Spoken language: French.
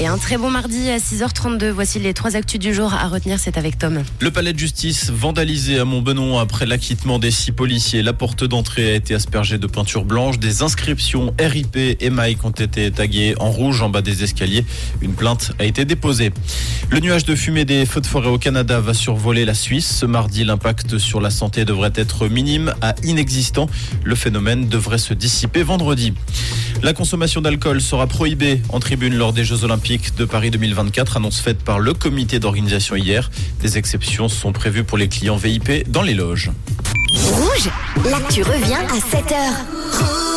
Et un très bon mardi à 6h32. Voici les trois actus du jour à retenir. C'est avec Tom. Le palais de justice vandalisé à Montbenon après l'acquittement des six policiers. La porte d'entrée a été aspergée de peinture blanche. Des inscriptions RIP et Mike ont été taguées en rouge en bas des escaliers. Une plainte a été déposée. Le nuage de fumée des feux de forêt au Canada va survoler la Suisse. Ce mardi, l'impact sur la santé devrait être minime à inexistant. Le phénomène devrait se dissiper vendredi. La consommation d'alcool sera prohibée en tribune lors des Jeux Olympiques de Paris 2024, annonce faite par le comité d'organisation hier. Des exceptions sont prévues pour les clients VIP dans les loges. Rouge, l'actu revient à 7h.